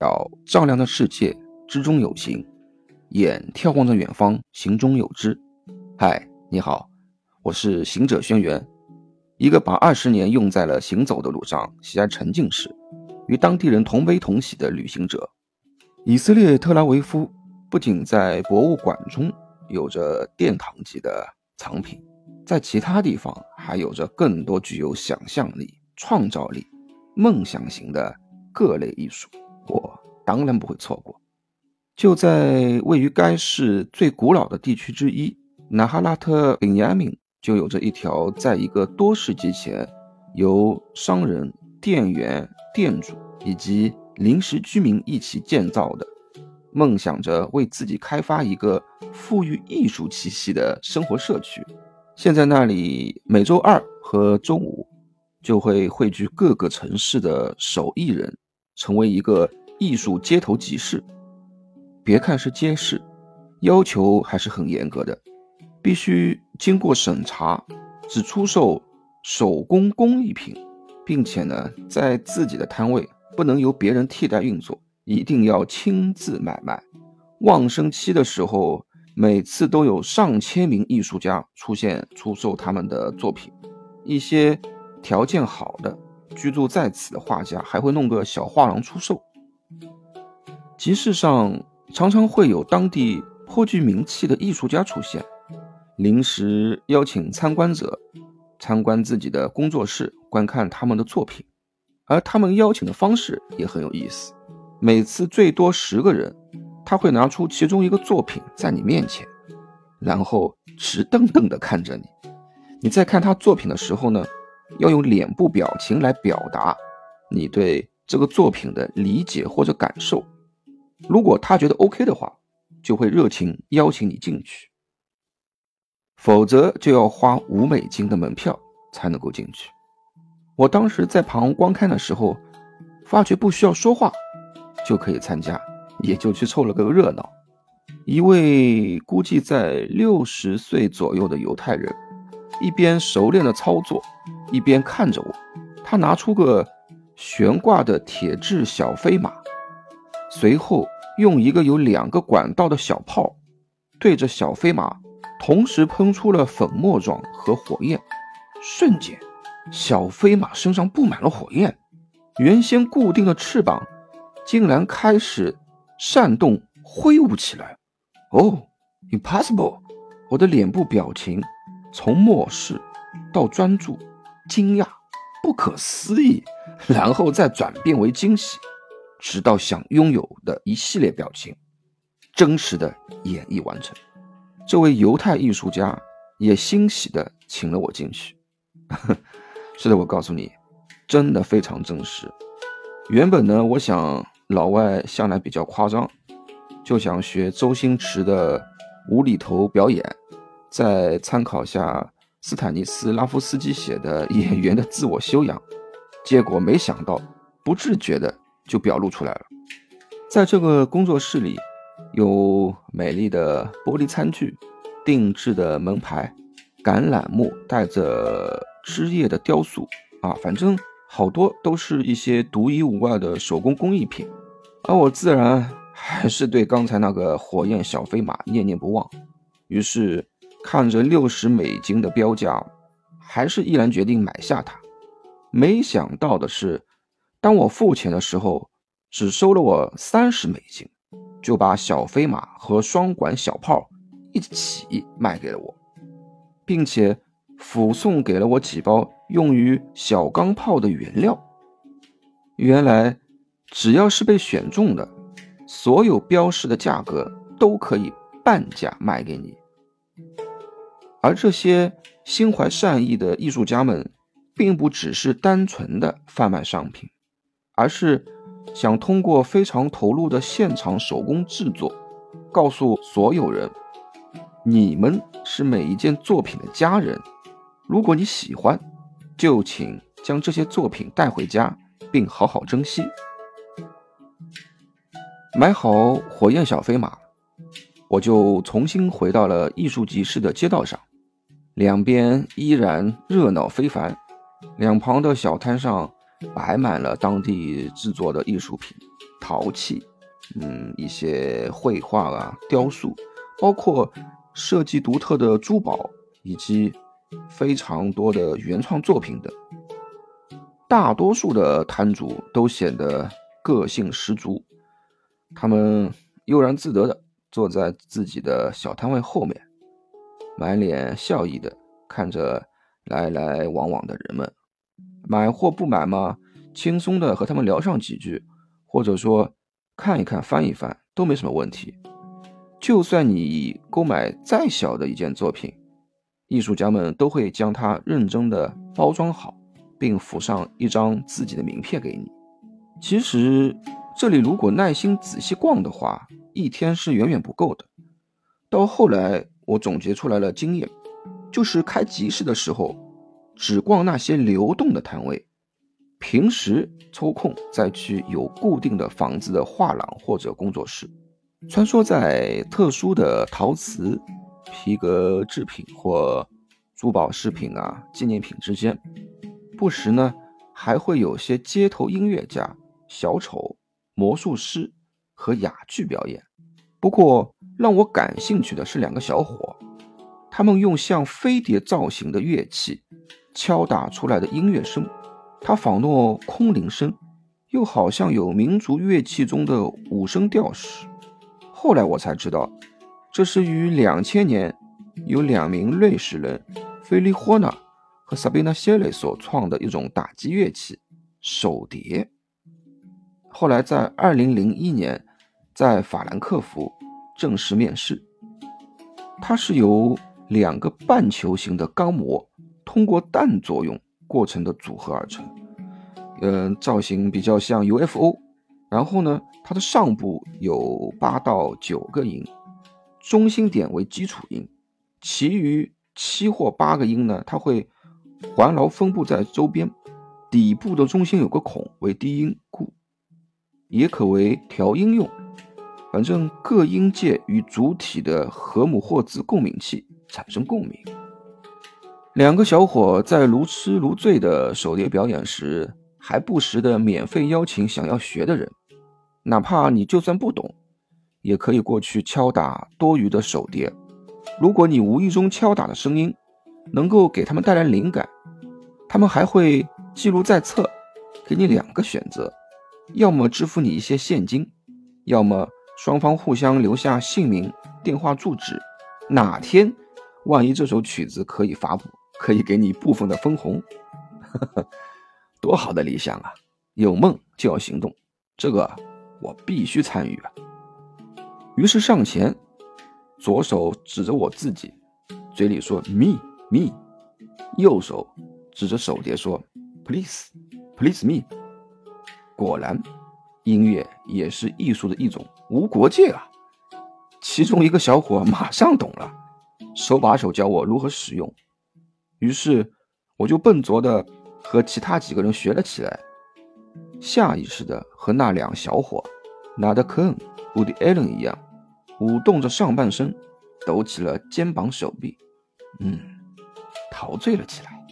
要照亮的世界之中有形，眼眺望着远方，行中有知。嗨，你好，我是行者轩辕，一个把二十年用在了行走的路上，喜爱沉浸式，与当地人同悲同喜的旅行者。以色列特拉维夫不仅在博物馆中有着殿堂级的藏品，在其他地方还有着更多具有想象力、创造力、梦想型的各类艺术。我当然不会错过。就在位于该市最古老的地区之一纳哈拉特本雅明，就有着一条在一个多世纪前由商人、店员、店主以及临时居民一起建造的，梦想着为自己开发一个富裕艺术气息的生活社区。现在那里每周二和周五就会汇聚各个城市的手艺人。成为一个艺术街头集市，别看是街市，要求还是很严格的，必须经过审查，只出售手工工艺品，并且呢，在自己的摊位不能由别人替代运作，一定要亲自买卖。旺生期的时候，每次都有上千名艺术家出现出售他们的作品，一些条件好的。居住在此的画家还会弄个小画廊出售。集市上常常会有当地颇具名气的艺术家出现，临时邀请参观者参观自己的工作室，观看他们的作品。而他们邀请的方式也很有意思，每次最多十个人，他会拿出其中一个作品在你面前，然后直瞪瞪地看着你。你在看他作品的时候呢？要用脸部表情来表达你对这个作品的理解或者感受。如果他觉得 OK 的话，就会热情邀请你进去；否则就要花五美金的门票才能够进去。我当时在旁观看的时候，发觉不需要说话就可以参加，也就去凑了个热闹。一位估计在六十岁左右的犹太人。一边熟练的操作，一边看着我。他拿出个悬挂的铁质小飞马，随后用一个有两个管道的小炮对着小飞马，同时喷出了粉末状和火焰。瞬间，小飞马身上布满了火焰，原先固定的翅膀竟然开始扇动挥舞起来。哦，impossible！我的脸部表情。从漠视到专注、惊讶、不可思议，然后再转变为惊喜，直到想拥有的一系列表情，真实的演绎完成。这位犹太艺术家也欣喜地请了我进去。是的，我告诉你，真的非常真实。原本呢，我想老外向来比较夸张，就想学周星驰的无厘头表演。再参考下斯坦尼斯拉夫斯基写的演员的自我修养，结果没想到不自觉的就表露出来了。在这个工作室里，有美丽的玻璃餐具、定制的门牌、橄榄木带着枝叶的雕塑啊，反正好多都是一些独一无二的手工工艺品。而我自然还是对刚才那个火焰小飞马念念不忘，于是。看着六十美金的标价，还是毅然决定买下它。没想到的是，当我付钱的时候，只收了我三十美金，就把小飞马和双管小炮一起卖给了我，并且附送给了我几包用于小钢炮的原料。原来，只要是被选中的，所有标示的价格都可以半价卖给你。而这些心怀善意的艺术家们，并不只是单纯的贩卖商品，而是想通过非常投入的现场手工制作，告诉所有人：你们是每一件作品的家人。如果你喜欢，就请将这些作品带回家，并好好珍惜。买好火焰小飞马，我就重新回到了艺术集市的街道上。两边依然热闹非凡，两旁的小摊上摆满了当地制作的艺术品、陶器，嗯，一些绘画啊、雕塑，包括设计独特的珠宝，以及非常多的原创作品等。大多数的摊主都显得个性十足，他们悠然自得的坐在自己的小摊位后面。满脸笑意的看着来来往往的人们，买或不买嘛，轻松的和他们聊上几句，或者说看一看、翻一翻都没什么问题。就算你购买再小的一件作品，艺术家们都会将它认真的包装好，并附上一张自己的名片给你。其实这里如果耐心仔细逛的话，一天是远远不够的。到后来。我总结出来了经验，就是开集市的时候，只逛那些流动的摊位，平时抽空再去有固定的房子的画廊或者工作室，穿梭在特殊的陶瓷、皮革制品或珠宝饰品啊纪念品之间，不时呢还会有些街头音乐家、小丑、魔术师和哑剧表演。不过。让我感兴趣的是两个小伙，他们用像飞碟造型的乐器敲打出来的音乐声，它仿若空灵声，又好像有民族乐器中的五声调式。后来我才知道，这是于两千年由两名瑞士人菲利霍纳和萨贝纳谢雷所创的一种打击乐器——手碟。后来在二零零一年，在法兰克福。正式面试，它是由两个半球形的钢模通过氮作用过程的组合而成，嗯，造型比较像 UFO。然后呢，它的上部有八到九个音，中心点为基础音，其余七或八个音呢，它会环绕分布在周边。底部的中心有个孔为低音，故也可为调音用。反正各音界与主体的和姆霍兹共鸣器产生共鸣。两个小伙在如痴如醉的手碟表演时，还不时的免费邀请想要学的人，哪怕你就算不懂，也可以过去敲打多余的手碟。如果你无意中敲打的声音能够给他们带来灵感，他们还会记录在册，给你两个选择：要么支付你一些现金，要么。双方互相留下姓名、电话、住址，哪天万一这首曲子可以发布，可以给你部分的分红，多好的理想啊！有梦就要行动，这个我必须参与啊！于是上前，左手指着我自己，嘴里说 “me me”，右手指着手碟说 “please please me”。果然。音乐也是艺术的一种，无国界啊！其中一个小伙马上懂了，手把手教我如何使用。于是我就笨拙的和其他几个人学了起来，下意识的和那两小伙拿的坑伍迪艾伦一样，舞动着上半身，抖起了肩膀手臂，嗯，陶醉了起来。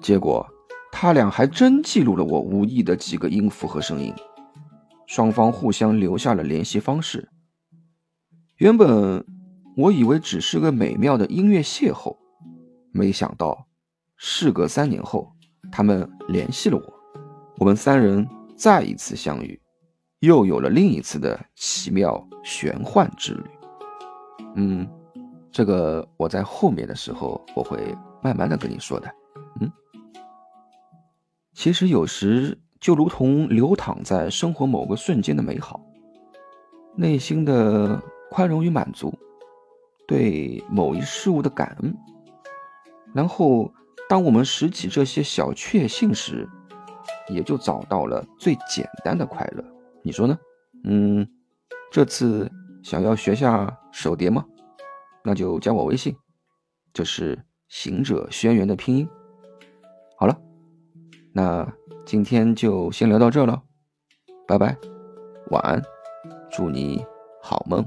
结果。他俩还真记录了我无意的几个音符和声音，双方互相留下了联系方式。原本我以为只是个美妙的音乐邂逅，没想到事隔三年后，他们联系了我，我们三人再一次相遇，又有了另一次的奇妙玄幻之旅。嗯，这个我在后面的时候我会慢慢的跟你说的。嗯。其实有时就如同流淌在生活某个瞬间的美好，内心的宽容与满足，对某一事物的感恩，然后当我们拾起这些小确幸时，也就找到了最简单的快乐。你说呢？嗯，这次想要学下手碟吗？那就加我微信，这是行者轩辕的拼音。好了。那今天就先聊到这了，拜拜，晚安，祝你好梦。